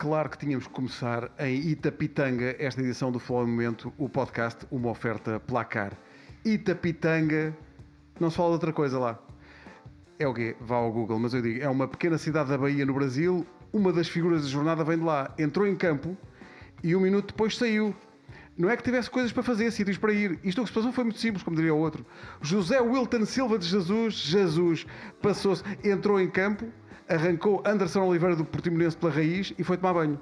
Claro que tínhamos que começar em Itapitanga, esta edição do em Momento, o podcast, uma oferta placar. Itapitanga, não se fala de outra coisa lá. É o quê? Vá ao Google, mas eu digo, é uma pequena cidade da Bahia, no Brasil, uma das figuras da jornada vem de lá. Entrou em campo e um minuto depois saiu. Não é que tivesse coisas para fazer, sítios para ir. Isto que se passou foi muito simples, como diria o outro. José Wilton Silva de Jesus, Jesus, passou-se, entrou em campo, arrancou Anderson Oliveira do Portimonense pela raiz e foi tomar banho.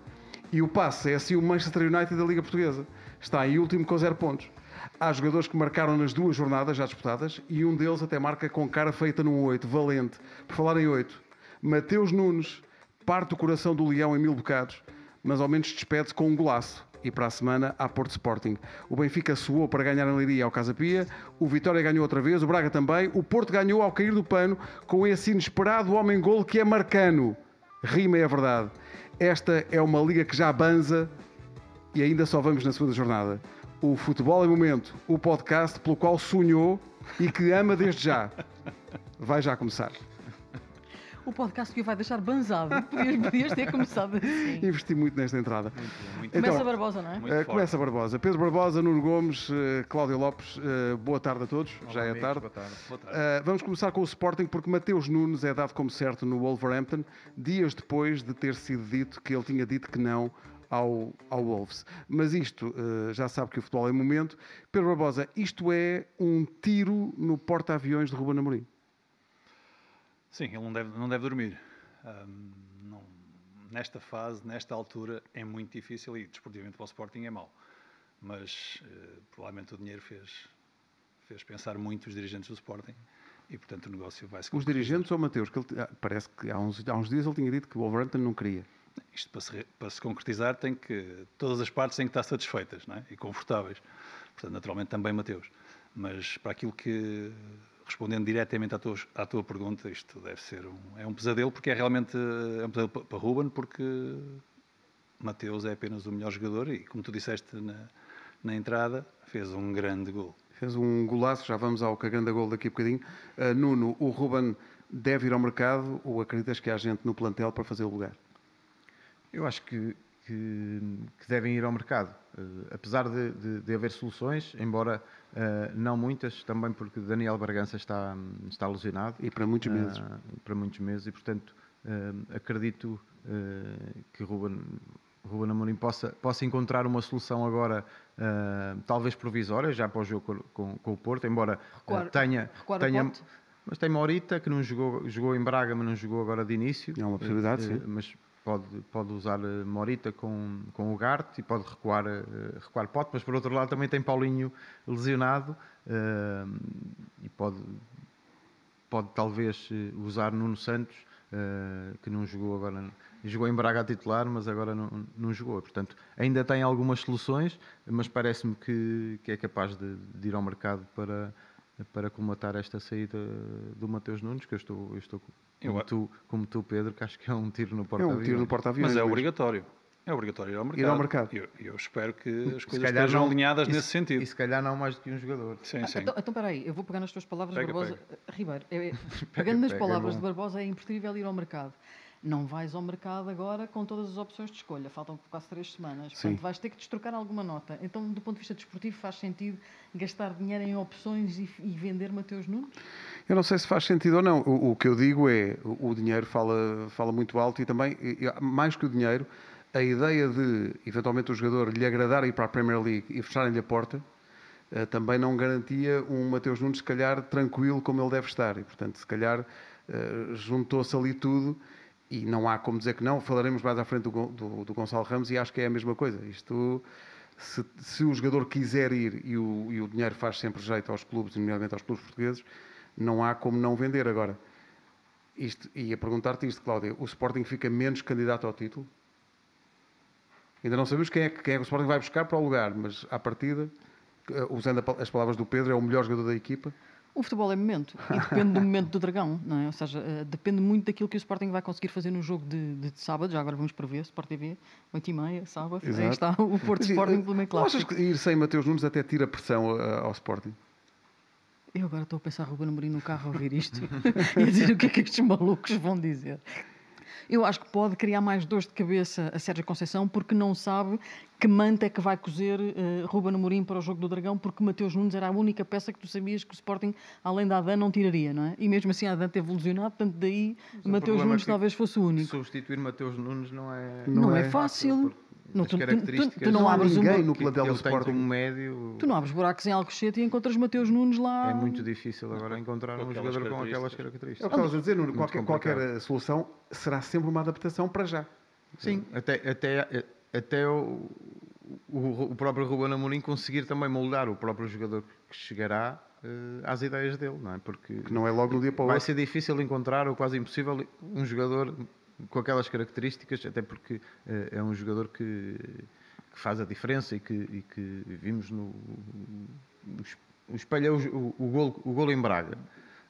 E o passe é assim o Manchester United da Liga Portuguesa. Está em último com zero pontos. Há jogadores que marcaram nas duas jornadas já disputadas e um deles até marca com cara feita num 8, valente. Por falar em 8, Mateus Nunes parte o coração do leão em mil bocados, mas ao menos despede-se com um golaço. E para a semana há Porto Sporting. O Benfica suou para ganhar em Leiria ao Casa Pia, o Vitória ganhou outra vez, o Braga também, o Porto ganhou ao cair do pano com esse inesperado homem-gol que é marcano. Rima é a verdade. Esta é uma liga que já banza e ainda só vamos na segunda jornada. O Futebol em Momento, o podcast pelo qual sonhou e que ama desde já. Vai já começar. O podcast que o vai deixar banzado. Podias, podias ter começado assim. Investi muito nesta entrada. Muito, muito Começa Então, Barbosa, não é? Uh, começa Barbosa. Pedro Barbosa, Nuno Gomes, uh, Cláudio Lopes, uh, boa tarde a todos. Já é amigos, tarde. boa tarde. Boa tarde. Uh, vamos começar com o Sporting porque Mateus Nunes é dado como certo no Wolverhampton, dias depois de ter sido dito que ele tinha dito que não ao, ao Wolves. Mas isto, uh, já sabe que o futebol é momento. Pedro Barbosa, isto é um tiro no porta-aviões de Ruben Amorim. Sim, ele não deve, não deve dormir. Ahm, não- nesta fase, nesta altura, é muito difícil e desportivamente para o Sporting é mau. Mas eh, provavelmente o dinheiro fez, fez pensar muito os dirigentes do Sporting e, portanto, o negócio vai se Os dirigentes ou Mateus? Que ele, ah, parece que há uns, há uns dias ele tinha dito que o Wolverhampton não queria. Isto para se, para se concretizar tem que todas as partes têm que estar satisfeitas não é? e confortáveis. Portanto, naturalmente também Mateus. Mas para aquilo que respondendo diretamente à tua, à tua pergunta, isto deve ser um, é um pesadelo porque é realmente é um pesadelo para, Ruben porque Mateus é apenas o melhor jogador e como tu disseste na, na entrada fez um grande gol. Fez um golaço, já vamos ao cagando a gol daqui a bocadinho. Uh, Nuno, o Ruben deve ir ao mercado ou acreditas que há gente no plantel para fazer o lugar? Eu acho que, que, que devem ir ao mercado. Eh, apesar de, de- de haver soluções, embora eh, não muitas, também porque Daniel Bragança está, está lesionado. E para muitos meses. Ah, para muitos meses e, portanto, eh, acredito eh, que Ruben, Ruben Amorim possa, possa encontrar uma solução agora, eh, talvez provisória, já para o jogo com, com- com o Porto, embora eh, Recuar- tenha... recuar o tenha Porto? mas tem Maurita, que não jogou, jogou em Braga, mas não jogou agora de início. É uma possibilidade, Eh, sim. Mas pode, pode usar eh, Morita com, com o Garte e pode recuar, eh, recuar Pote, mas por outro lado também tem Paulinho lesionado eh, e pode, pode talvez usar Nuno Santos, que não jogou agora, jogou em Braga a titular, mas agora não, não jogou. Portanto, ainda tem algumas soluções, mas parece-me que, que é capaz de, de ir ao mercado para, para colmatar esta saída do Mateus Nunes, que eu estou, eu estou Eu como, a- tu, como tu, Pedro, que acho que é um tiro no É porta-aviões. um tiro no porta-aviões. Mas é obrigatório. É obrigatório ir ao mercado. Ir ao mercado. Eu, eu espero que as coisas estejam não- alinhadas e se- nesse sentido. E se calhar não mais do que um jogador. Sim, sim. Então, então, peraí, eu vou pegar nas tuas palavras, Pega, Barbosa. Ribeiro, é- é- pegando nas pega, é palavras bom. de Barbosa, é imprescindível ir ao mercado. Não vais ao mercado agora com todas as opções de escolha, faltam quase três semanas. Sim. Portanto, vais ter que destrocar alguma nota. Então, do ponto de vista desportivo, faz sentido gastar dinheiro em opções e, e vender Mateus Nunes? Eu não sei se faz sentido ou não. O, o que eu digo é, o, o dinheiro fala, fala muito alto e também, e- mais que o dinheiro, a ideia de, eventualmente, o jogador lhe agradar ir para a Premier League e fecharem-lhe a porta, eh, também não garantia um Mateus Nunes, se calhar, tranquilo como ele deve estar. E, portanto, se calhar, eh, juntou-se ali tudo e não há como dizer que não. Falaremos mais à frente do, do, do Gonçalo Ramos e acho que é a mesma coisa. Isto, se, se o jogador quiser ir e o, e o dinheiro faz sempre jeito aos clubes, nomeadamente aos clubes portugueses, não há como não vender agora. Isto, e a perguntar-te isto, Cláudia, o Sporting fica menos candidato ao título? Ainda não sabemos quem é, que- quem é que o Sporting vai buscar para o lugar, mas à partida, eh, usando as palavras do Pedro, é o melhor jogador da equipa. O futebol é momento e depende do momento do Dragão, não é? Ou seja, eh, depende muito daquilo que o Sporting vai conseguir fazer no jogo de, de sábado. Já agora vamos prever, Sport TV, 8h30, sábado. Aí Exato. está o Porto Mas, Sporting eh, pelo meio não achas clássico. que ir sem Mateus Nunes até tira pressão eh, ao Sporting? Eu agora estou a pensar Ruben Amorim no carro a ouvir isto e a dizer o que é que estes malucos vão dizer. Eu acho que pode criar mais dores de cabeça a Sérgio Conceição porque não sabe que manta é que vai cozer uh, Ruben Amorim para o jogo do Dragão porque Mateus Nunes era a única peça que tu sabias que o Sporting, além da Adan, não tiraria, não é? E mesmo assim a Adan teve lesionado, portanto daí Mateus Nunes é talvez fosse o único. Substituir Mateus Nunes não é... Não, não é, é, fácil. Não, tu, tu, tu, não, não abres ninguém um... no plantel do Sporting. Como médio... Tu não abres buracos em Alcochete e encontras Mateus Nunes lá... É muito difícil agora encontrar um jogador com aquelas características. É o que estavas a dizer, Nuno, qualquer, qualquer solução será sempre uma adaptação para já. Sim, até, até, até o, o, o próprio Ruben Amorim conseguir também moldar o próprio jogador que chegará uh, às ideias dele, não é? Porque que não é logo no dia para o vai outro. ser difícil encontrar, ou quase impossível, um jogador com aquelas características, até porque uh, é um jogador que, que, faz a diferença e que, e que vimos no, espelha o, o, gol, o gol em Braga.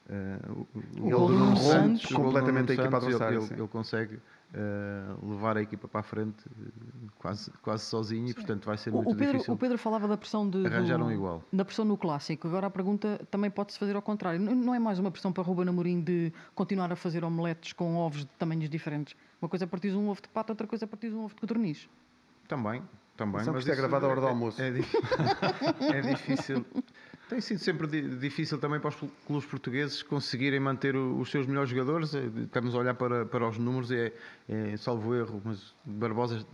Uh, o, o, gol do Nuno Santos, completamente a equipa adversária. Ele, ele, consegue uh, levar a equipa para a frente uh, quase, quase sozinho Sim. e, portanto, vai ser muito o Pedro, difícil. O Pedro falava da pressão de. Arranjaram do, igual. Da pressão no clássico. Agora a pergunta também pode-se fazer ao contrário. Não, não é mais uma pressão para Ruben Amorim de continuar a fazer omeletes com ovos de tamanhos diferentes. Uma coisa é partir um ovo de pato, outra coisa é partir um ovo de codorniz. Também, também. Mas isto é gravado à hora do almoço. É, é, é difícil. Tem sido sempre difícil também para os clubes portugueses conseguirem manter os seus melhores jogadores. Eh, estamos a olhar para, para os números e é, é salvo erro, mas Barbosa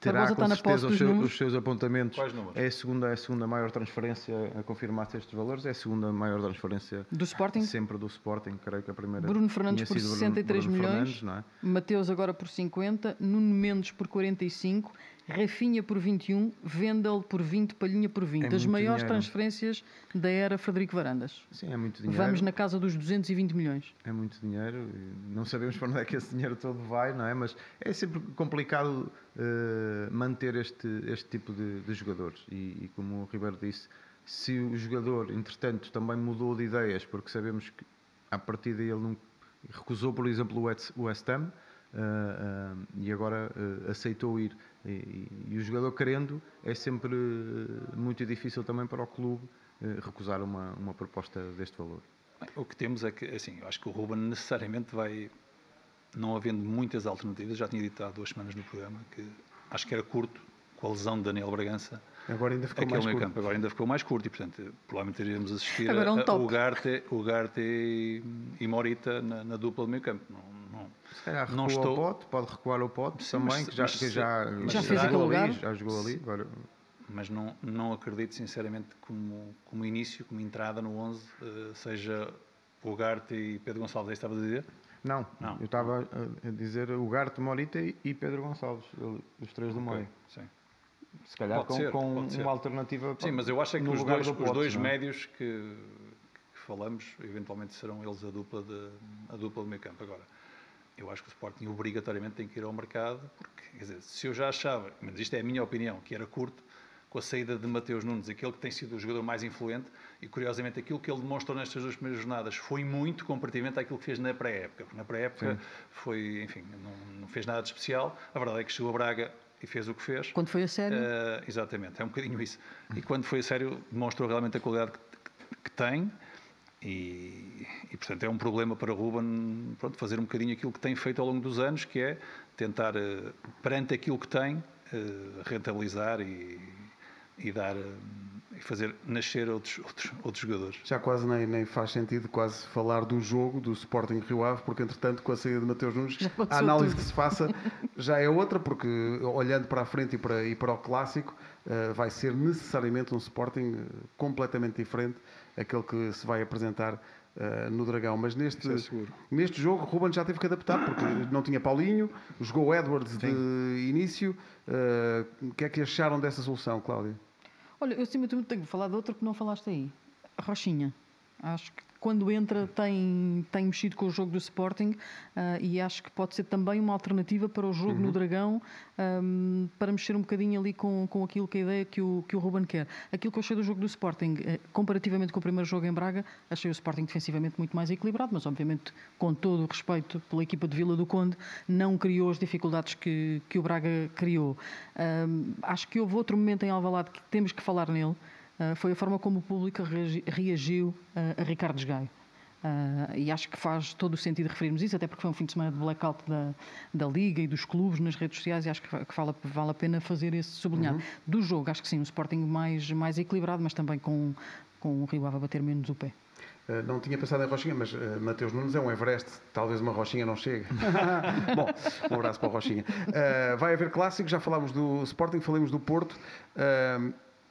terá Barbosa com certeza os, seus, os seus apontamentos. Quais números? É a, segunda, é a segunda maior transferência a confirmar-se estes valores, é a segunda maior transferência do Sporting? sempre do Sporting, creio que a primeira. Bruno Fernandes por 63 Bruno, Bruno milhões, é? Mateus agora por 50, Nuno Mendes por 45 Rafinha por 21, Vendel por 20, Palhinha por 20. É As maiores dinheiro. transferências da era Frederico Varandas. Sim, é muito dinheiro. Vamos na casa dos 220 milhões. É muito dinheiro. Não sabemos para onde é que esse dinheiro todo vai, não é? Mas é sempre complicado uh, manter este, este tipo de, de jogadores. E, e, como o Ribeiro disse, se o jogador, entretanto, também mudou de ideias, porque sabemos que a partir daí ele não recusou, por exemplo, o West Ham, uh, uh, e agora aceitou ir e, e, o jogador querendo é sempre eh, muito difícil também para o clube eh, recusar uma, uma proposta deste valor. Bem, o que temos é que, assim, eu acho que o Ruben necessariamente vai, não havendo muitas alternativas, já tinha dito há duas semanas no programa que acho que era curto com a lesão de Daniel Bragança. Agora ainda ficou mais curto. Campo. Agora ainda ficou mais curto e, portanto, provavelmente iríamos assistir Agora é um a, a, o Garte, o Garte e, e Morita na, na dupla do meio campo. Não, calhar não estou... ao pote, pode recuar ao pote Sim, também, mas, que já, mas, que já, já, fez aquele lugar. já jogou ali. Agora... Mas não, não acredito, sinceramente, como, como início, como entrada no 11, uh, seja o Garte e Pedro Gonçalves, é isso estava a dizer? Não, não, eu estava a dizer o Garte, Morita e Pedro Gonçalves, os três do meio. Sim. Se calhar pode com, ser, com uma alternativa Sim, mas eu acho é que os dois, do pote, os dois médios que, que, falamos, eventualmente serão eles a dupla de, a dupla do meio campo. Agora, eu acho que o Sporting obrigatoriamente tem que ir ao mercado, porque, quer dizer, se eu já achava, mas isto é a minha opinião, que era curto, com a saída de Mateus Nunes, aquele que tem sido o jogador mais influente, e curiosamente aquilo que ele demonstrou nestas duas primeiras jornadas foi muito comparativamente àquilo que fez na pré-época, porque na pré-época foi, enfim, não, não, fez nada de especial, a verdade é que chegou a Braga e fez o que fez. Quando foi a sério? Uh, exatamente, é um bocadinho isso. E quando foi a sério demonstrou realmente a qualidade que, que, que tem, e, e, portanto é um problema para Ruben pronto, fazer um bocadinho aquilo que tem feito ao longo dos anos, que é tentar, uh, perante aquilo que tem, uh, rentabilizar e, e dar uh, e fazer nascer outros, outros, outros jogadores. Já quase nem, nem faz sentido quase falar do jogo do Sporting Rio Ave, porque entretanto com a saída de Mateus Nunes a análise tudo. que se faça já é outra, porque olhando para a frente e para, e para o clássico vai ser necessariamente um Sporting completamente diferente aquele que se vai apresentar uh, no Dragão. Mas neste, é neste jogo, Ruben já teve que adaptar, porque não tinha Paulinho, jogou Edwards Sim. de início. Uh, o que é que acharam dessa solução, Cláudia? Olha, eu acima de tudo tenho que falar de outra que não falaste aí. Rochinha. Acho que quando entra tem, tem mexido com o jogo do Sporting uh, e acho que pode ser também uma alternativa para o jogo uhum. no Dragão um, para mexer um bocadinho ali com, com aquilo que a ideia que o, que o Ruben quer. Aquilo que eu achei do jogo do Sporting, uh, comparativamente com o primeiro jogo em Braga, achei o Sporting defensivamente muito mais equilibrado, mas obviamente com todo o respeito pela equipa de Vila do Conde, não criou as dificuldades que, que o Braga criou. Um, acho que houve outro momento em Alvalade que temos que falar nele, foi a forma como o público reagiu a Ricardo Gaio. Uh, e acho que faz todo o sentido referirmos isso, até porque foi um fim de semana de blackout da, da Liga e dos clubes nas redes sociais e acho que, que vale, vale a pena fazer esse sublinhado. Uhum. Do jogo, acho que sim, um Sporting mais, mais equilibrado, mas também com, com o Rio Ave a bater menos o pé. Uh, não tinha pensado em Rochinha, mas uh, Mateus Nunes é um Everest. Talvez uma Rochinha não chegue. Bom, um abraço para a Rochinha. Uh, vai haver clássico, já falámos do Sporting, falamos do Porto.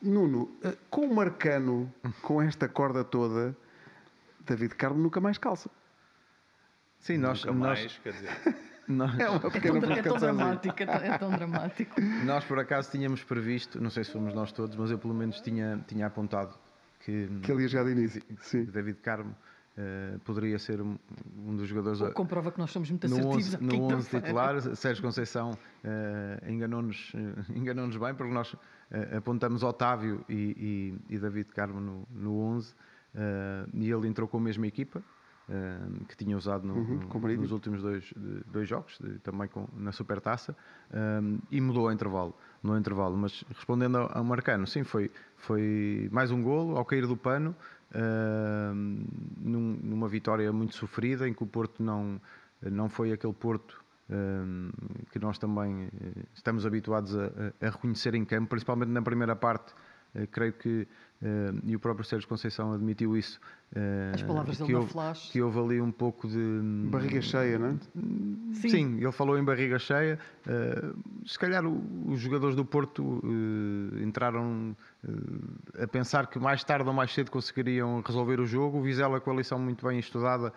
Nuno, com o Marcano, com esta corda toda, David Carmo nunca mais calça. Sim, nós. Nunca nós... mais, quer dizer. Nós... É, uma pequena é, tão, é tão dramático, é tão, é tão dramático. Nós, por acaso, tínhamos previsto, não sei se fomos nós todos, mas eu pelo menos tinha, tinha apontado que, que ele ia jogar de início. Sim. David Carmo uh, poderia ser um, um, dos jogadores. O comprova que nós somos muito assertivos. No 11 titular, Sérgio Conceição uh, enganou-nos uh, enganou bem, porque nós uh, apontamos Otávio e, e, e, David Carmo no, no 11 e ele entrou com a mesma equipa. que tinha usado no, uhum, nos últimos dois, dois jogos, de, também com, na Supertaça, e mudou ao intervalo no intervalo. Mas respondendo ao, ao Marcano, sim, foi, foi mais um golo ao cair do pano, num, numa vitória muito sofrida, em que o Porto não, não foi aquele Porto que nós também eh, estamos habituados a, a, reconhecer em campo, principalmente na primeira parte. Uh, creio que, e o próprio Sérgio Conceição admitiu isso, as palavras que, houve, flash. que houve ali um pouco de. Barriga cheia, não é? Sim, Sim ele falou em barriga cheia. Se calhar os jogadores do Porto entraram a pensar que mais tarde ou mais cedo conseguiriam resolver o jogo. O Vizela com a lição muito bem estudada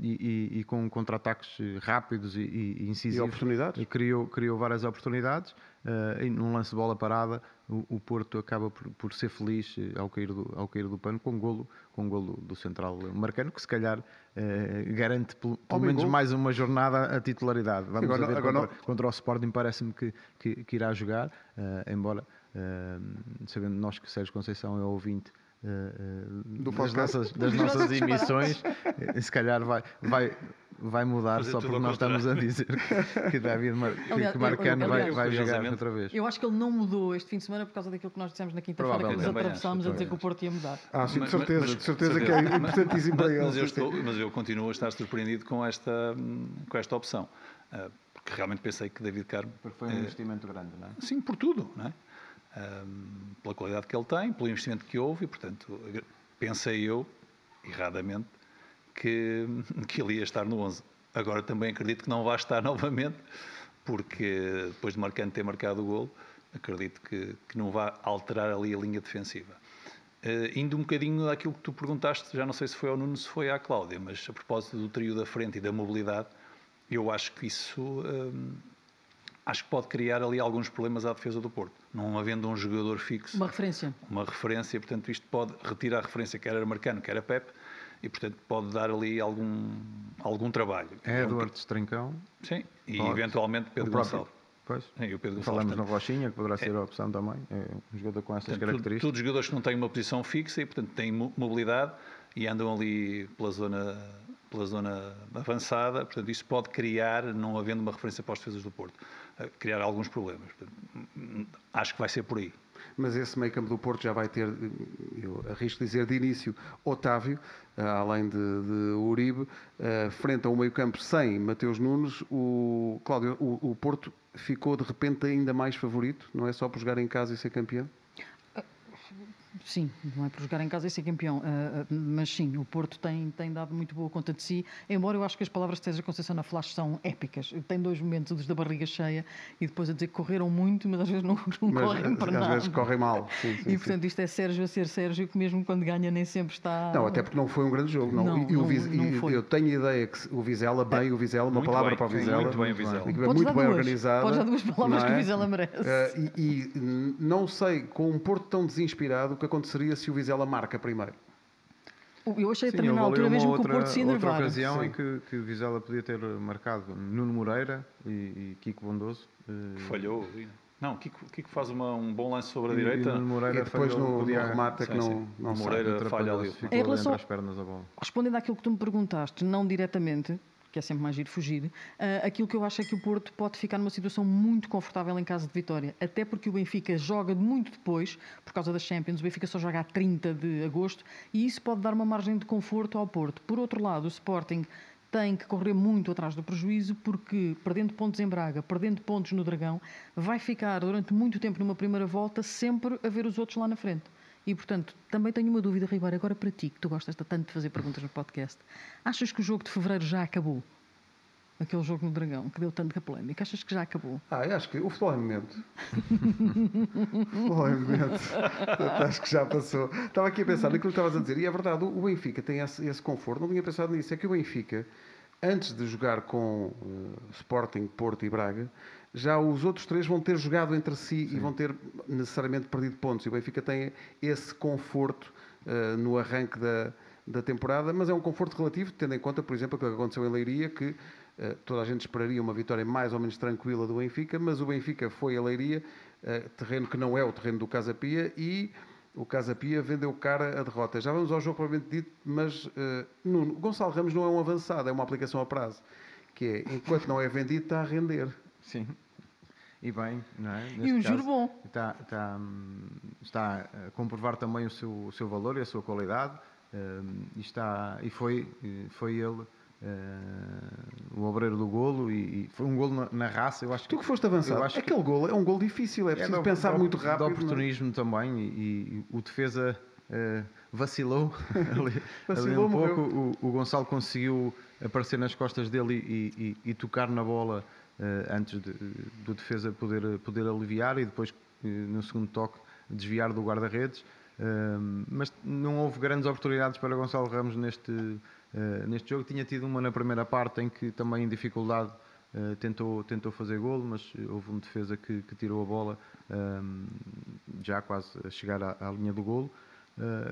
e, e, e, com contra-ataques rápidos e, e incisivos. E oportunidades? Criou, criou várias oportunidades. Uh, num lance de bola parada, o, o Porto acaba por, por, ser feliz ao cair do, ao cair do pano com um golo com um golo do central marcano, que se calhar eh, garante pelo, pelo menos gol. mais uma jornada a titularidade. Vamos agora, ver agora contra, contra, o Sporting, parece-me que, que, que, irá jogar, uh, embora uh, sabendo nós que Sérgio Conceição é ouvinte uh, das nossas, das nossas emissões, se calhar vai, vai, vai mudar Fazer só porque nós estamos a dizer que, David Mar aliás, que Marcano eu, vai, vai jogar outra vez. Eu acho que ele não mudou este fim de semana por causa daquilo que nós dissemos na quinta-feira, que nos atravessámos a dizer que o Porto ia mudar. Ah, sim, de certeza, mas, de certeza que é importantíssimo para ele. Mas eu, estou, mas eu continuo a estar surpreendido com esta, com esta opção. Uh, porque realmente pensei que David Carmo. Porque foi um uh, investimento grande, não é? Sim, por tudo, não é? Um, pela qualidade que ele tem, pelo investimento que houve, e portanto, pensei eu, erradamente, que, que ele ia estar no 11. Agora também acredito que não vai estar novamente, porque depois de Marcante ter marcado o golo, acredito que, que não vai alterar ali a linha defensiva. Uh, indo um bocadinho daquilo que tu perguntaste, já não sei se foi ao Nuno, se foi à Cláudia, mas a propósito do trio da frente e da mobilidade, eu acho que isso uh, acho que pode criar ali alguns problemas à defesa do Porto. Não havendo um jogador fixo. Uma referência. Uma referência, portanto, isto pode retirar a referência que era Marcano, que era Pep, e portanto pode dar ali algum, algum trabalho. É Eduardo Estrincão. Sim, e pode. eventualmente Pedro Gonçalves. Pois. Sim, o Pedro Falamos na Rochinha, que poderá ser é. a opção também. É um jogador com essas portanto, características. Todos jogadores que não têm uma posição fixa e, portanto, têm mobilidade e andam ali pela zona, pela zona avançada. Portanto, isso pode criar, não havendo uma referência para os defesas do Porto, criar alguns problemas. Acho que vai ser por aí mas esse meio campo do Porto já vai ter, eu arrisco dizer de início, Otávio, eh, além de, de Uribe, eh, frente a um meio campo sem Mateus Nunes, o, Cláudio, o, o Porto ficou de repente ainda mais favorito, não é só por jogar em casa e ser campeão? Sim, não é por jogar em casa e ser campeão, uh, mas sim, o Porto tem, tem dado muito boa conta de si, embora eu acho que as palavras de César Conceição na Flash são épicas. Tem dois momentos, os da barriga cheia e depois a dizer que correram muito, mas às vezes não, não mas, correm para às nada. Às vezes correm mal. Sim, sim, e portanto sim. isto é Sérgio a ser Sérgio, que mesmo quando ganha nem sempre está... Não, até porque não foi um grande jogo. Não. não, e, não, Viz... não foi. Eu tenho a ideia que o Vizela, bem o Vizela, uma palavra bem, para o Vizela. Muito bem o Vizela. Muito bem organizado. Podes dar duas palavras é? que o Vizela merece. Uh, e, e não sei, com um Porto tão desinspirado, que aconteceria se o Vizela ela marca primeiro. Eu achei Sim, também na altura mesmo outra, que o Porto se enervar. outra ocasião Sim. em que, que o Vizela podia ter marcado Nuno Moreira e, e Kiko Bondoso. Eh, Falhou. Não, Kiko, Kiko faz uma, um bom lance sobre a e, direita. E, Moreira e depois no, no remate que não, não Moreira falha ali. Em relação, respondendo àquilo que tu me perguntaste, não diretamente, porque é sempre mais giro fugir. Uh, aquilo que eu acho é que o Porto pode ficar numa situação muito confortável em caso de vitória, até porque o Benfica joga muito depois, por causa das Champions, o Benfica só joga a 30 de agosto, e isso pode dar uma margem de conforto ao Porto. Por outro lado, o Sporting tem que correr muito atrás do prejuízo, porque perdendo pontos em Braga, perdendo pontos no Dragão, vai ficar durante muito tempo numa primeira volta sempre a ver os outros lá na frente. E, portanto, também tenho uma dúvida, Ribeiro, agora para ti, que tu gostas tanto de fazer perguntas no podcast. Achas que o jogo de fevereiro já acabou? Aquele jogo no Dragão, que deu tanta polémica. Achas que já acabou? Ah, eu acho que o futebol é momento. o futebol é momento. acho que já passou. Estava aqui a pensar naquilo que estavas a dizer. E é verdade, o Benfica tem esse, esse conforto. Não tinha pensado nisso. É que o Benfica, antes de jogar com uh, Sporting, Porto e Braga, já os outros três vão ter jogado entre si Sim. e vão ter necessariamente perdido pontos. E o Benfica tem esse conforto uh, no arranque da, da temporada, mas é um conforto relativo, tendo em conta, por exemplo, o que aconteceu em Leiria, que uh, toda a gente esperaria uma vitória mais ou menos tranquila do Benfica, mas o Benfica foi a Leiria, uh, terreno que não é o terreno do Casa Pia, e o Casa Pia vendeu cara a derrota. Já vamos ao jogo propriamente dito, mas Nuno, Gonçalo Ramos não é um avançado, é uma aplicação a prazo, que é, enquanto não é vendido, está a render. Sim e bem, não é? Neste e um juro bom. Está, está, está, a comprovar também o seu, o seu valor e a sua qualidade. Um, e, está, e foi, foi ele uh, o obreiro do golo e, e, foi um golo na, na, raça. Eu acho tu que foste avançado. Aquele que, golo é um golo difícil, é, é preciso é pensar do, muito rápido. De é? oportunismo também e, e, o defesa uh, vacilou, ali, vacilou ali um pouco. O, o, Gonçalo conseguiu aparecer nas costas dele e, tocar na bola antes de, do defesa poder, poder aliviar e depois, eh, no segundo toque, desviar do guarda-redes. Eh, mas não houve grandes oportunidades para Gonçalo Ramos neste, neste jogo. Tinha tido uma na primeira parte em que também em dificuldade tentou, tentou fazer golo, mas houve um defesa que, que tirou a bola já quase a chegar à, à linha do golo.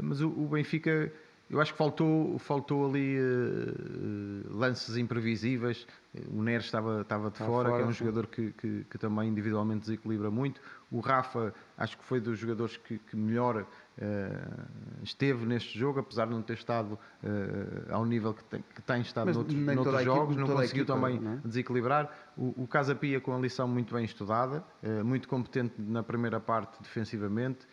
mas o, o Benfica eu acho que faltou, faltou ali uh, lances imprevisíveis. O Neres estava, estava de fora, fora, que é um sim. jogador que, que, que, também individualmente desequilibra muito. O Rafa, acho que foi dos jogadores que, que melhor uh, esteve neste jogo, apesar de não ter estado uh, ao nível que tem, que tem estado Mas noutros, noutros jogos, não conseguiu equipa, também não é? desequilibrar. O, o Casa Pia com a lição muito bem estudada, muito competente na primeira parte defensivamente,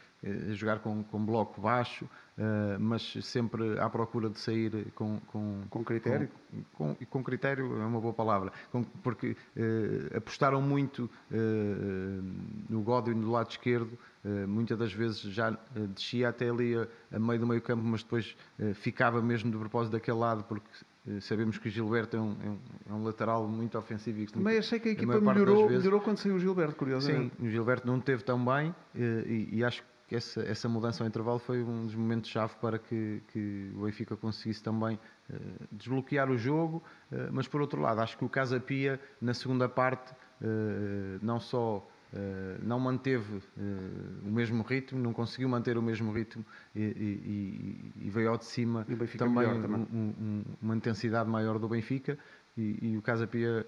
jogar com, com bloco baixo, Uh, mas sempre à procura de sair com, com, com critério. Com, com, com, critério é uma boa palavra, porque uh, apostaram muito uh, no Godwin do lado esquerdo, muitas das vezes já descia até ali a, a, meio do meio campo, mas depois ficava mesmo de propósito daquele lado, porque sabemos que o Gilberto é um, é um, é um lateral muito ofensivo. E Também achei que a equipa melhorou, melhorou quando saiu o Gilberto, curiosamente. Sim, o Gilberto não teve tão bem e, e acho que que essa, essa mudança ao intervalo foi um dos momentos-chave para que, que o Benfica conseguisse também uh, desbloquear o jogo, uh, mas por outro lado, acho que o Casa Pia, na segunda parte, uh, não só não manteve o mesmo ritmo, não conseguiu manter o mesmo ritmo e, e, e veio ao de cima também, também. Um, um, uma intensidade maior do Benfica e, e o Casa Pia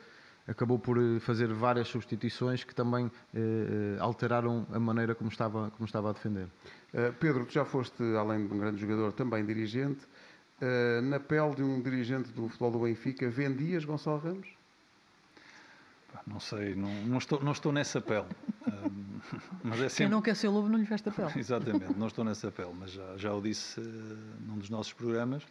acabou por eh, fazer várias substituições que também eh, eh, alteraram a maneira como estava, como estava a defender. Uh, Pedro, tu já foste, além de um grande jogador, também dirigente. Uh, na pele de um dirigente do futebol do Benfica, vendias Gonçalo Ramos? Não sei, não, não, estou, não estou nessa pele. Uh, mas é sempre... Quem não quer ser lobo não lhe veste a pele. Exatamente, não estou nessa pele, mas já, já o disse num dos nossos programas,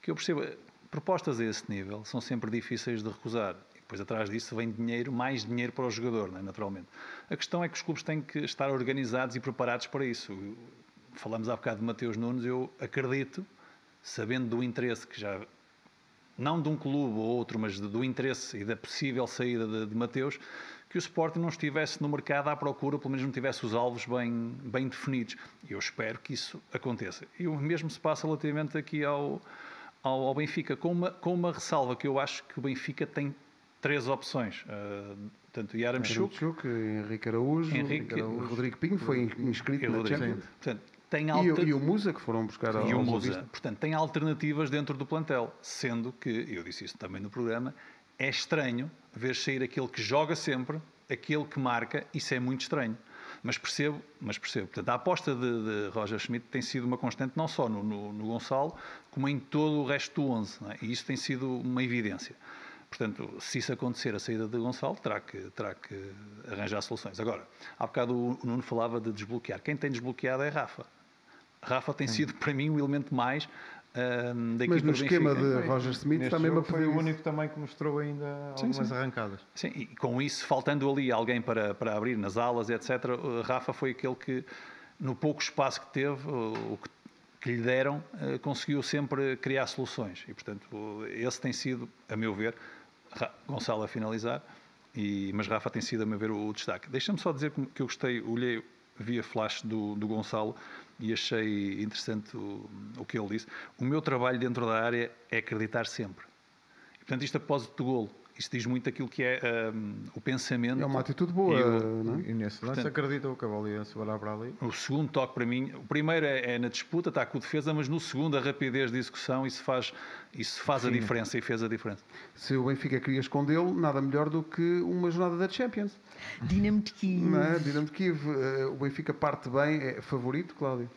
que eu percebo, propostas a esse nível são sempre difíceis de recusar. Depois, atrás disso, vem dinheiro, mais dinheiro para o jogador, é? naturalmente. A questão é que os clubes têm que estar organizados e preparados para isso. Falamos há bocado de Mateus Nunes, eu acredito, sabendo do interesse que já. Não de um clube ou outro, mas do interesse e da possível saída de, de Mateus, que o Sporting não estivesse no mercado à procura, pelo menos não tivesse os alvos bem, bem definidos. E eu espero que isso aconteça. E o mesmo se passa relativamente aqui ao, ao, ao Benfica, com uma, com uma ressalva que eu acho que o Benfica tem três opções. Uh, portanto, Yaramchuk, Henrique Araújo, Henrique, Araújo, Rodrigo Pinho foi inscrito na Champions. Portanto, tem alter... e, e, o Musa, que foram buscar E o Musa. Portanto, tem alternativas dentro do plantel. Sendo que, eu disse isso também no programa, é estranho ver sair aquele que joga sempre, aquele que marca, isso é muito estranho. Mas percebo, mas percebo. Portanto, a aposta de, de Roger Schmidt tem sido uma constante não só no, no, no Gonçalo, como em todo o resto do 11. É? E isso tem sido uma evidência. Portanto, se isso acontecer, a saída de Gonçalo terá que, terá que arranjar soluções. Agora, há bocado o Nuno falava de desbloquear. Quem tem desbloqueado é Rafa. Rafa tem sido, para mim, o elemento mais uh, da Mas no esquema Benfica. de Roger Smith Neste também me foi o único também que mostrou ainda Sim, algumas sim. arrancadas. Sim, e com isso, faltando ali alguém para, para abrir nas alas, etc., Rafa foi aquele que, no pouco espaço que teve, o, que, que lhe deram, eh, conseguiu sempre criar soluções. E, portanto, esse tem sido, a meu ver, Gonçalo a finalizar, e, mas Rafa tem sido, a meu ver, o, destaque. Deixa-me só dizer que que eu gostei, olhei via flash do, do Gonçalo e achei interessante o, o que ele disse. O meu trabalho dentro da área é acreditar sempre. E, portanto, isto após o golo. Isto diz muito aquilo que é hum, o pensamento. É uma atitude boa, E o- não é? E nesse lance Portanto- acreditou que a bola ia sobrar para ali. O segundo toque para mim, o primeiro é, é na disputa, está com defesa, mas no segundo a rapidez de execução, isso faz, isso faz a diferença e fez a diferença. Se o Benfica queria escondê-lo, nada melhor do que uma jornada da Champions. Dinamo de Kiev. Não é? Dinamo de Kiev, eh, o Benfica parte bem, é favorito, Cláudio.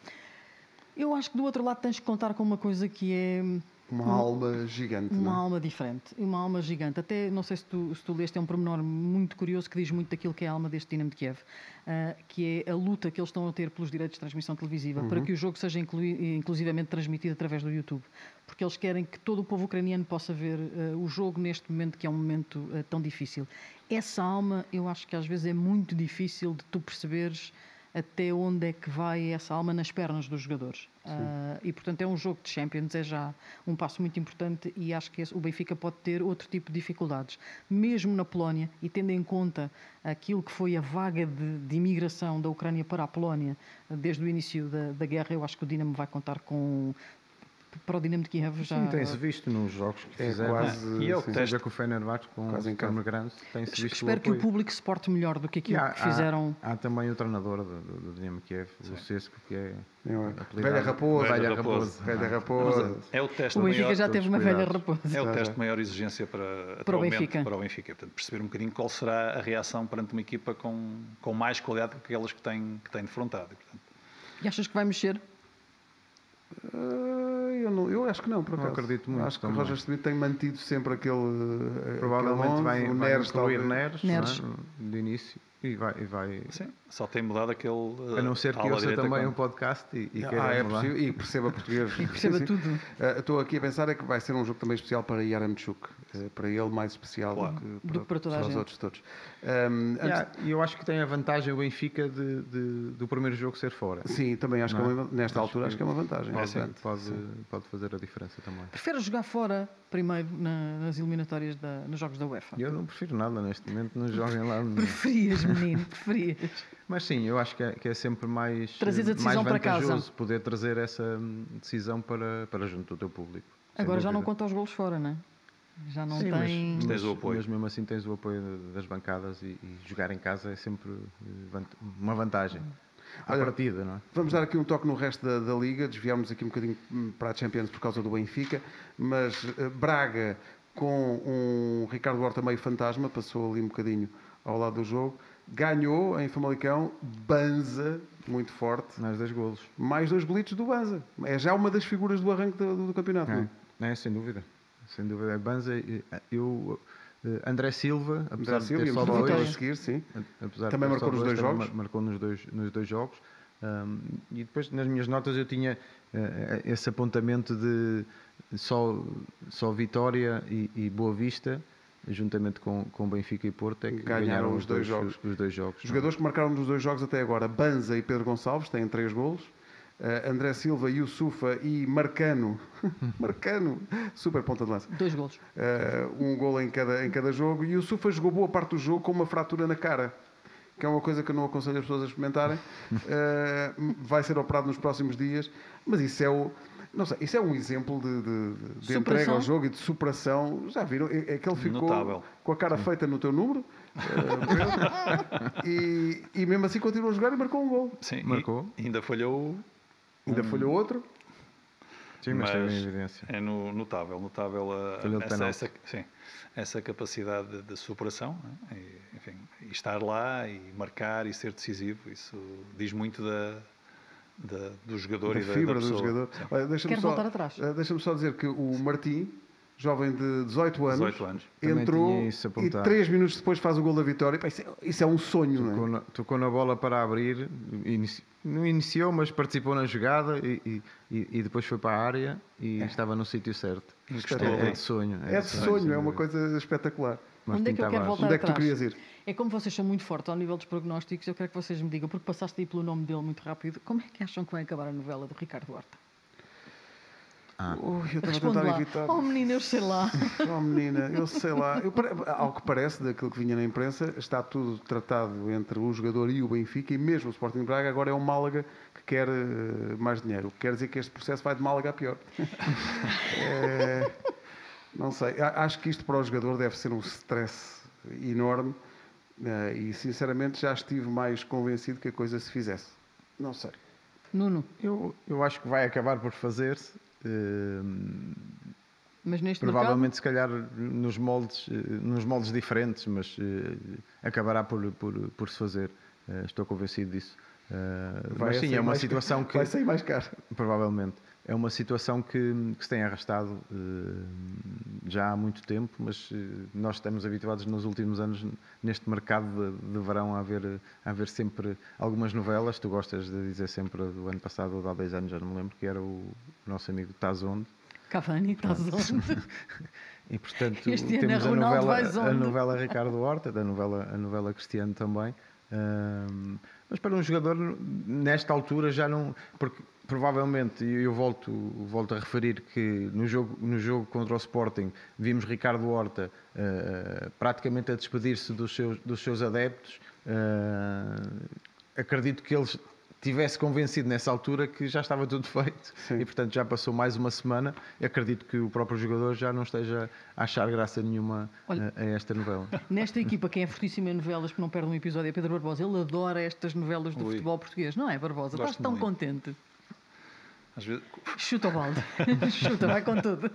Eu acho que do outro lado tens que contar com uma coisa que é Uma alma gigante. uma não é? alma diferente, uma alma gigante. Até, não sei se tu, se tu leste, é um pormenor muito curioso que diz muito daquilo que é a alma deste Dinamo de Kiev, ah, que é a luta que eles estão a ter pelos direitos de transmissão televisiva para que o jogo seja inclui, inclusivamente transmitido através do YouTube. Porque eles querem que todo o povo ucraniano possa ver ah, o jogo neste momento, que é um momento ah, tão difícil. Essa alma, eu acho que às vezes é muito difícil de tu perceberes até onde é que vai essa alma nas pernas dos jogadores. Ah, e portanto é um jogo de Champions, é já um passo muito importante e acho que o Benfica pode ter outro tipo de dificuldades. Mesmo na Polónia, e tendo em conta aquilo que foi a vaga de, de imigração da Ucrânia para a Polónia ah, desde o início da, da guerra, eu acho que o Dinamo vai contar com. Para o Dinamo de Kiev já. Sim, tem-se visto nos jogos que É fizeram. quase. E é o sim. com o Fenerbahçe, com Quase em o casa. Grande, tem-se visto Espero que o público se porte melhor do que aquilo há, que fizeram. Há, há também o treinador do, do, do Dinamo Kiev, o Cesco, que é. É, Velha raposa. Velha raposa. Velha raposa. É o teste O de Benfica maior, já teve uma velha raposa. é o teste de maior exigência para, Para o Benfica. Para o Benfica. Portanto, perceber um bocadinho qual será a reação perante uma equipa com, com mais qualidade do que aquelas que tem, que tem defrontado. Portanto, E achas que vai mexer? Ah, eu, não, eu acho que não, por Não acaso. acredito muito Acho que o também. Roger Smith tem mantido sempre aquele. eh, Provavelmente aquele 11, vai, o vai Neres, incluir talvez. Neres, Neres. não é? de início e vai. E vai sim, só tem mudado aquele. a não ser que ouça também com- um podcast e, e Ah, queira é mudar. possível. E perceba português. E perceba Sim, sim. tudo. Ah, Estou aqui a pensar é que vai ser um jogo também especial para Yaramchuk. eh, para ele mais especial Claro. do que Do que para toda a os outros todos. E antes- E eu acho que tem a vantagem o Benfica de, de- do primeiro jogo ser fora. Sim, também acho que é Não é? uma, nesta altura acho que é uma vantagem. Pode, bastante. pode, pode fazer a diferença também. Prefere jogar fora primeiro na- nas eliminatórias da- nos jogos da UEFA? Eu não prefiro nada neste momento, não joguem lá. nenhum. Menino, preferias. Mas sim, eu acho que é, que é sempre mais, Trazes a decisão mais para casa. vantajoso poder trazer essa hum, decisão para, para junto do teu público. Agora já não conta os golos fora, não é? Já não Sim, mas- tem. Tens o apoio. Mas mesmo assim tens o apoio das bancadas e, e jogar em casa é sempre eh, uma vantagem. À Olha, partida, não é? Vamos dar aqui um toque no resto da, da Liga, desviámos aqui um bocadinho hum, para a Champions por causa do Benfica, mas eh, Braga com um Ricardo Horta meio fantasma, passou ali um bocadinho ao lado do jogo, ganhou em Famalicão, Banza, muito forte, Mais dois golos. mais dois golitos do Banza. É já uma das figuras do arranque do, do campeonato. não é? É, é, sem dúvida. Sem dúvida. É Banza, eu, eh, André Silva, apesar André de Silva, ter íamos só dois, seguir, sim. apesar Também marcou nos dois jogos? mar- Marcou nos dois, nos dois jogos. Um, e depois nas minhas notas eu tinha eh, esse apontamento de só, só Vitória e, e Boa Vista, juntamente com, com Benfica e Porto, é que Ganharam ganharam, os dois jogos. Os dois jogos. Os jogadores que marcaram nos dois jogos até agora, Banza e Pedro Gonçalves, têm três golos. Eh, André Silva, Yusufa e Marcano. Marcano, super ponta de lança. Dois golos. Eh, um gol em cada, em cada jogo. E o Yusufa jogou boa parte do jogo com uma fratura na cara, que é uma coisa que eu não aconselho as pessoas a experimentarem. Eh, vai ser operado nos próximos dias, mas isso é o. Não sei, isso é um exemplo de, de- de entrega ao jogo e de superação. Já viram? É, é que ele ficou Notável. com a cara feita no teu número eh, e, e mesmo assim continuou a jogar e marcou um gol. Sim, e Marcou. ainda falhou Ainda falhou outro. Sim, mas, mas em evidência. é no- notável, notável a- essa, essa, sim, essa capacidade de, de superação, né? e, enfim, e estar lá e marcar e ser decisivo, isso diz muito da, da- do jogador da e da, fibra da do jogador. Olha, deixa-me Quero só, voltar atrás. eh, Deixa-me só dizer que o Martim jovem de 18 anos, 18 anos. Entrou e. 3 minutos depois faz o gol da vitória. Pá, Isso é, isso é um sonho, não Tocou é? na, tocou na bola para abrir, inici- não iniciou, mas participou na jogada e, e- e- depois foi para a área e estava no sítio certo. Encostou É, é bem. de sonho. É de sonho, é uma coisa espetacular. Martim Onde é que eu quero Tavares. voltar Onde é que tu atrás? querias ir? É como vocês são muito fortes ao nível dos prognósticos, eu quero que vocês me digam, porque passaste aí pelo nome dele muito rápido, como é que acham que vai acabar a novela do Ricardo Horta? Ah. Ui, eu estava a tentar lá. evitar. Oh menina, eu sei lá. Oh menina, eu sei lá. Eu, ao que parece, daquilo que vinha na imprensa, está tudo tratado entre o jogador e o Benfica e mesmo o Sporting de Braga. Agora é o Málaga que quer eh, mais dinheiro. O que quer dizer que este processo vai de Málaga a pior. Eh, não sei. Acho que isto para o jogador deve ser um stress enorme eh, e, sinceramente, já estive mais convencido que a coisa se fizesse. Não sei. Nuno, Eu, eu acho que vai acabar por fazer-se. eh, mas neste provavelmente, se calhar, nos moldes, eh, nos moldes diferentes, mas acabará por, por, por se fazer. Estou convencido disso. Vai mas sim, sair é uma mais- situação que. Vai sair mais caro. Provavelmente. É uma situação que, que se tem arrastado eh, já há muito tempo, mas eh, nós estamos habituados nos últimos anos neste mercado de, de verão a haver, a haver sempre algumas novelas. Tu gostas de dizer sempre do ano passado ou de há 10 anos, já não me lembro, que era o nosso amigo Tazondo. Cavani, estás onde? E portanto Este ano temos a Ronaldo, novela, a novela Ricardo Horta, da novela, a novela Cristiano também. Ahm, mas para um jogador nesta altura já não. Porque provavelmente, eu volto, volto a referir que no jogo, no jogo contra o Sporting vimos Ricardo Horta ah, praticamente a despedir-se dos seus, dos seus adeptos. Ah, acredito que eles tivesse convencido nessa altura que já estava tudo feito Sim. e portanto já passou mais uma semana e acredito que o próprio jogador já não esteja a achar graça nenhuma Olha- a, a esta novela. Nesta equipa, quem é fortíssimo em novelas, que não perde um episódio, é Pedro Barbosa. Ele adora estas novelas do Ui. futebol português, não é, Barbosa? Gosto Estás tão muito. contente. Às vezes, Chuta o balde. Chuta, vai com tudo.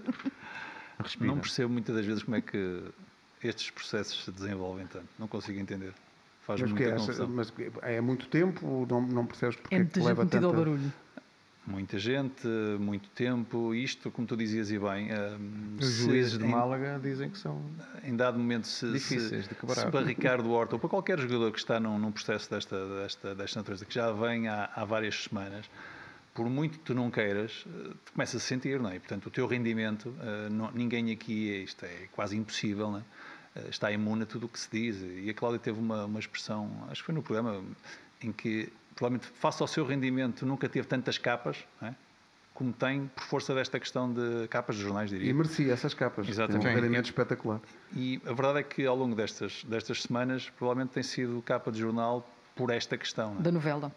Respira. não percebo muitas das vezes como é que estes processos se desenvolvem tanto. Não consigo entender. Faz Mas, muita é, confusão. mas é muito tempo, não, não percebes porque É é que gente leva metida ao tanta... barulho. Muita gente, muito tempo, isto, como tu dizias e bem, hum, Os juízes de em- Málaga dizem que são. em dado momento se, Difíceis se, de quebrar. se para Ricardo Horta ou para qualquer jogador que está num, num processo desta, desta, desta natureza, que já vem há, há várias semanas, por muito que tu não queiras, eh, tu começas a sentir, não é? E, portanto, o teu rendimento, eh, não- ninguém aqui, é- isto é quase impossível, não é? Está imune a tudo o que se diz. E a Cláudia teve uma, uma expressão, acho que foi no programa, em que, provavelmente, face ao seu rendimento, nunca teve tantas capas, não é? como tem por força desta questão de capas de jornais, diria. E merecia essas capas. Exatamente. Tem um rendimento espetacular. E a verdade é que ao longo destas, destas semanas provavelmente tem sido capa de jornal por esta questão, é? Da novela.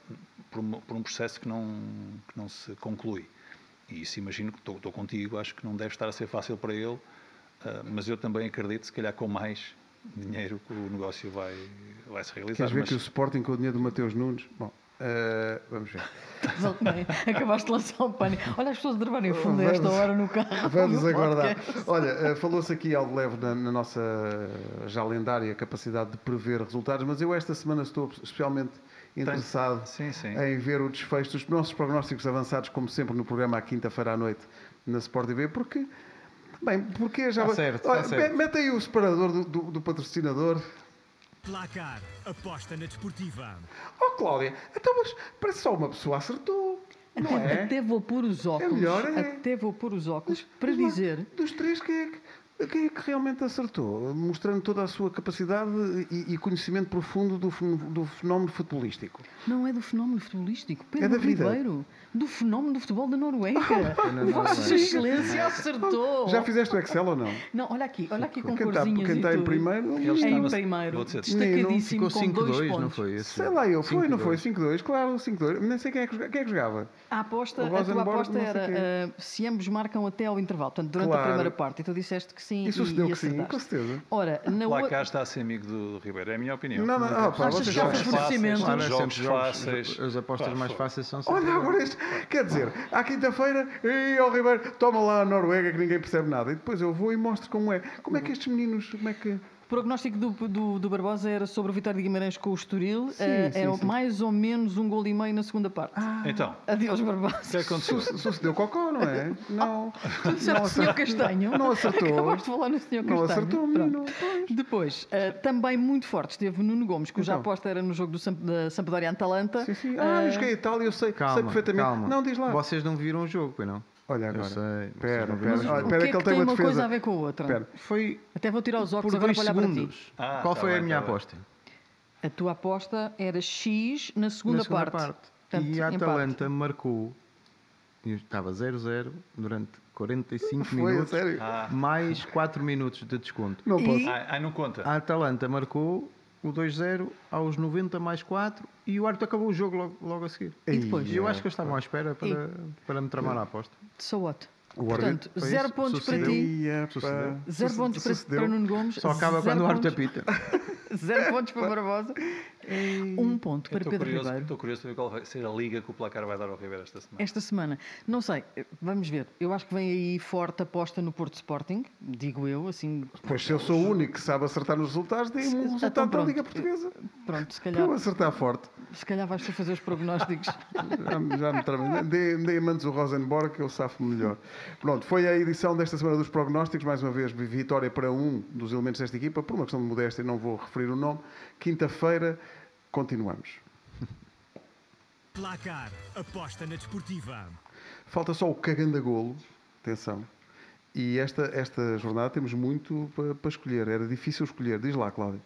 por, um, por um processo que não, que não se conclui. E isso imagino que estou, estou contigo, acho que não deve estar a ser fácil para ele, mas eu também acredito, se calhar com mais dinheiro, que o negócio vai, vai se realizar. Queres ver mas que o Sporting com o dinheiro do Mateus Nunes? Bom, eh, vamos ver. Acabaste de lançar o pânico. Olha as pessoas dervarem o fundo a esta hora no carro. Vamos no aguardar. Olha, eh, falou-se aqui ao de leve na, na nossa já lendária capacidade de prever resultados, mas eu esta semana estou especialmente interessado Sim, sim. em ver o desfecho dos nossos prognósticos avançados, como sempre no programa à quinta-feira à noite na Sport TV, porque. Bem, porque já. Tá certo, tá Olha, certo. me- Mete aí o separador do, do- do patrocinador. Placar. Aposta na desportiva. Oh, Cláudia, então, mas parece só uma pessoa acertou. Não Até, é? até vou pôr os óculos. melhor, é. Até vou pôr os óculos para Mas lá, dizer. Dos três, quem é, que, quem é que realmente acertou? Mostrando toda a sua capacidade e, e conhecimento profundo do, do fenómeno futebolístico. Não é do fenómeno futebolístico. Pedro É da vida. Ribeiro. Do fenómeno do futebol da Noruega. Vossa. Excelência acertou. Já fizeste o Excel ou não? Não, olha aqui, olha aqui com Quem corzinhas quem e está em primeiro, Ele Em está no- primeiro, destacadíssimo Ficou com dois 5-2, pontos. não foi? Esse sei lá eu, foi, não foi? 5-2. 5-2, claro, 5-2. Nem sei quem é que, quem é que jogava. A aposta, a tua aposta não era ah, se ambos marcam até ao intervalo, portanto, durante a Claro. primeira parte. E tu disseste que sim E e, sucedeu que sim, com certeza. Ora, na Lá cá está a ser amigo do Ribeiro, é a minha opinião. Não, não, ah, pá, Achas vocês jogos sempre jogos, fáceis. As apostas mais fáceis são sempre. Olha agora este. Quer dizer, à quinta-feira, e ao Ribeiro, toma lá a Noruega que ninguém percebe nada. E depois eu vou e mostro como é. Como é que estes meninos, como é que. Prognóstico do, do, do Barbosa era sobre o Vitória de Guimarães com o Estoril. Sim, Eh, sim, era sim. mais ou menos um gol e meio na segunda parte. Então, Adeus, o que Barbosa. é que aconteceu? Su- Sucedeu cocó, não é? Não. Será o Sr. Castanho? Não acertou. Acabaste de falar no Sr. Castanho. Não acertou, menino. Depois, eh, também muito forte, esteve o Nuno Gomes, cuja Então. aposta era no jogo do Samp da Sampdoria Atalanta. Sim, sim. Ah, eu Eh, joguei a Itália, eu sei, sei Calma, perfeitamente. calma. Não, diz lá. Vocês não viram o jogo, pois não? Olha Eu agora. sei. viram espera. o jogo. Olha, o que é que que ele tem tem uma uma coisa defesa. a ver com a outra? Espera. Foi Até vou tirar os óculos agora para olhar para ti. segundos. Ah, Qual tá foi bem, a minha tá aposta? A tua aposta era X na segunda, Na segunda parte. Portanto, e a. Atalanta marcou. e Estava 0-0 durante 45 Foi, minutos. sério. Ah, Mais 4 minutos de desconto. Não E- posso. ah, ah, não conta. A Atalanta marcou o 2-0 aos 90 mais 4 e o árbitro acabou o jogo logo, logo a seguir. E depois? E eu acho que eles estavam à espera para, para me tramar a aposta. So what? O Portanto, zero isso, pontos para ti, Sucedeu. zero pontos para, sucedeu. para Nuno Gomes, Só acaba quando o árbitro apita. zero pontos para Barbosa, um ponto Eu para estou Pedro curioso, Ribeiro. estou curioso para ver qual vai ser a liga que o placar vai dar ao Ribeiro esta semana. Esta semana, não sei, vamos ver. Eu acho que vem aí forte aposta no Porto Sporting, digo eu, assim, Pois se eu sou o único que sabe acertar nos resultados, dê-me um Então resultado da pronto. Liga Portuguesa. pronto, se Para calhar, eu acertar forte. se calhar vais tu fazer os prognósticos. Já, me- já me tramei. Dê, dê mandos o Rosenborg que eu safo melhor. Pronto, foi a edição desta semana dos prognósticos. Mais uma vez, vitória para um dos elementos desta equipa. Por uma questão de modéstia, não vou referir o nome. Quinta-feira, continuamos. Placar. Aposta na desportiva. Falta só o cagando a golo. Atenção. E esta, esta jornada temos muito para, para escolher. Era difícil escolher. Diz lá, Cláudio.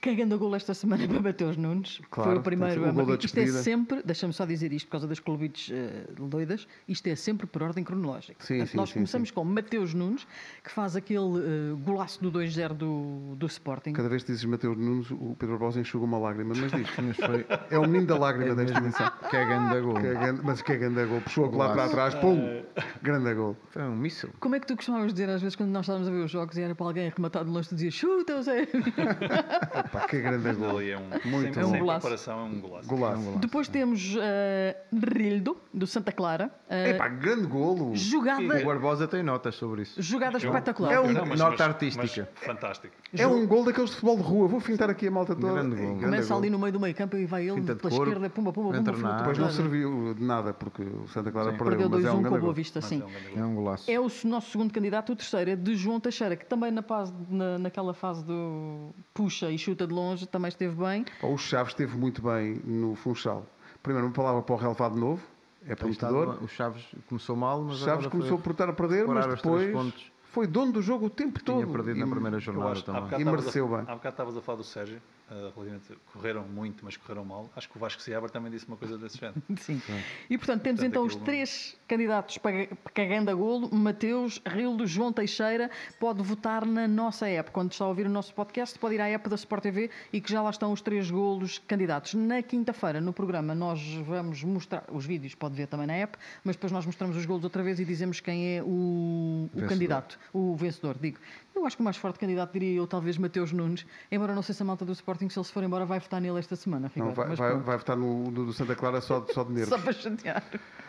Cagando a golo esta semana para Mateus Nunes. Claro, foi o primeiro o a gol da. Isto é sempre, deixa-me só dizer isto por causa das clubites eh, doidas, isto é sempre por ordem cronológica. Sim, Portanto, sim, nós sim, começamos com Mateus Nunes, que faz aquele eh, golaço do 2-0 do, do Sporting. Cada vez que dizes Mateus Nunes, o Pedro Barbosa enxuga uma lágrima. Mas diz. Mas foi É o menino da lágrima desta emissão. cagando a gol. Que é grande- mas que é grande gol. Puxou a lá para trás. Pum! Grande gol. Foi um míssil. Como é que tu costumavas dizer às vezes quando nós estávamos a ver os jogos e era para alguém arrematar de longe, tu dizias chuta, Eusébio. Pá, que grande gol. É um, Muito sem, bom. sem É um golaço. comparação, é um golaço. Golaço. Depois temos eh, Rildo, do Santa Clara. eh, Epá, grande golo. jogada, O Barbosa tem notas sobre isso. jogada Eu- espetacular. É um- mas- nota mas- artística. mas fantástico. É um gol daqueles de futebol de rua. Vou fintar aqui a malta toda. Grande gol. grande Começa gol. ali no meio do meio campo e vai ele Finta pela corpo, esquerda, pumba, pumba, pumba, Depois não serviu de nada, porque o Santa Clara Sim. perdeu. Perdeu mas é 2-1 um com grande Boa. Vista, sim. é um. É um golaço. É o nosso segundo candidato, o terceiro é de João Teixeira, que também na- naquela fase do puxa e chuta de longe também esteve bem. O Chaves esteve muito bem no Funchal. Primeiro, uma palavra para o relevado novo. É prometedor. O Chaves começou mal, mas Chaves agora começou foi por estar a perder, mas depois foi dono do jogo o tempo que tinha todo. perdido na E- primeira Eu jornada acho, também. E mereceu a, bem. Há bocado estavas a falar do Sérgio, eh, relativamente, correram muito, mas correram mal. Acho que o Vasco Seabra também disse uma coisa desse género. Sim. E portanto temos Portanto, então os três candidatos para cagando a golo, Mateus, Rildo, João Teixeira, pode votar na nossa app. Quando está a ouvir o nosso podcast, pode ir à app da Sport TV e que já lá estão os três golos candidatos. Na quinta-feira, no programa, nós vamos mostrar, os vídeos pode ver também na app, mas depois nós mostramos os golos outra vez e dizemos quem é o, o candidato, o vencedor, digo. Eu acho que o mais forte candidato diria eu, talvez Mateus Nunes, embora não sei se a malta do Sporting, se ele se for embora, vai votar nele esta semana. Não, vai, vai, vai votar no, no do Santa Clara só, de- só de nervos. Só para chatear.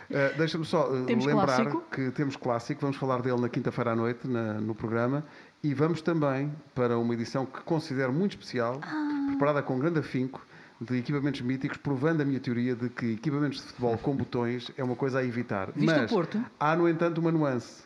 Uh, Deixa-me só uh, Temos lembrar clássico? que temos clássico, vamos falar dele na quinta-feira à noite na- no programa e vamos também para uma edição que considero muito especial, Ah. preparada com grande afinco, de equipamentos míticos, provando a minha teoria de que equipamentos de futebol com botões é uma coisa a evitar. Viste o Mas Porto? há, no entanto, uma nuance.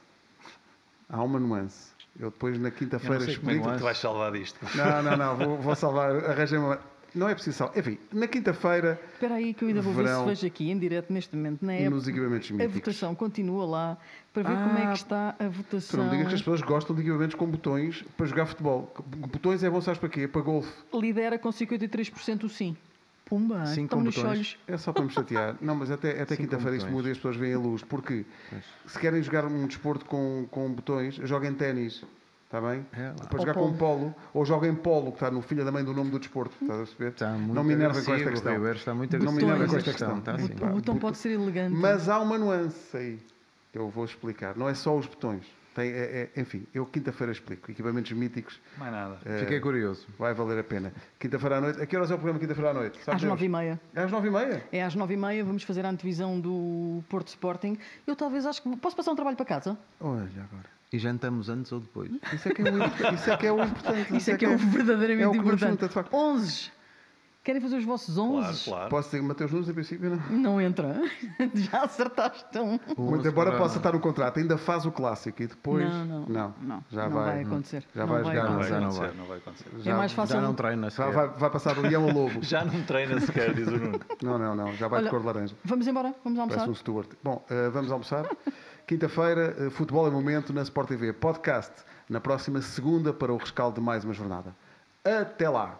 Há uma nuance. Eu depois na não quinta-feira como é que explico. tu vais salvar disto. Não, não, não, vou, vou salvar, arranjei uma. Não é preciso salvar. Enfim, na quinta-feira, Espera aí que eu ainda vou ver se vejo aqui em direto neste momento na nos época. equipamentos A míticos. votação continua lá para ver como é Ah, que está a Tu votação. não me digas que as pessoas gostam de equipamentos com botões para jogar futebol. Botões é bom, sabes para quê? Para golfe. Lidera com 53% o sim. Pumba, com nos botões. olhos. É só para me chatear. Não, mas até, até quinta-feira isto muda e as pessoas veem a luz. Porque se querem jogar um desporto com, com botões, joguem ténis. Está bem? É. Para jogar polo. com polo, ou joguem polo, que está no filho da mãe do nome do desporto. Estás a perceber? Está muito não me enervem com esta questão. Ribeiro está muito Não me com esta questão. Está O assim. botão- o botão pode ser elegante. Mas há uma nuance aí que eu vou explicar. Não é só os botões. Tem, é- é- enfim, eu quinta-feira explico. Equipamentos míticos Mais nada. eh, Fiquei curioso. vai valer a pena. Quinta-feira à noite. A que horas é o programa quinta-feira à noite? Sabe Às nove e meia. É às nove e meia? É às nove e meia, vamos fazer a antevisão do Porto Sporting. Eu talvez acho que... Posso passar um trabalho para casa? Olha agora. E jantamos antes ou depois? Isso é que é o, isso é, que é o importante. Isso é que é o verdadeiramente é o que importante. junta, de facto. 11. Querem fazer os vossos 11? Claro, claro. Posso dizer que Mateus Nunes, em princípio, não. Não entra. Já acertaste um. Muito embora possa estar no contrato, ainda faz o clássico e depois. Não, não, não, já não vai, vai acontecer. Já Não vai vai jogar. Não não vai já não acontecer, vai. não vai acontecer. É mais fácil. Já não treina Já sequer. vai, vai passar do leão ao lobo. Já não treina sequer, diz o Nuno. Não, não, não. Já vai de Olha, cor de laranja. Vamos embora? Vamos almoçar? Parece um Stuart. Bom, eh, vamos almoçar. Quinta-feira, eh, Futebol em Momento na Sport TV. Podcast na próxima segunda para o rescaldo de mais uma jornada. Até lá!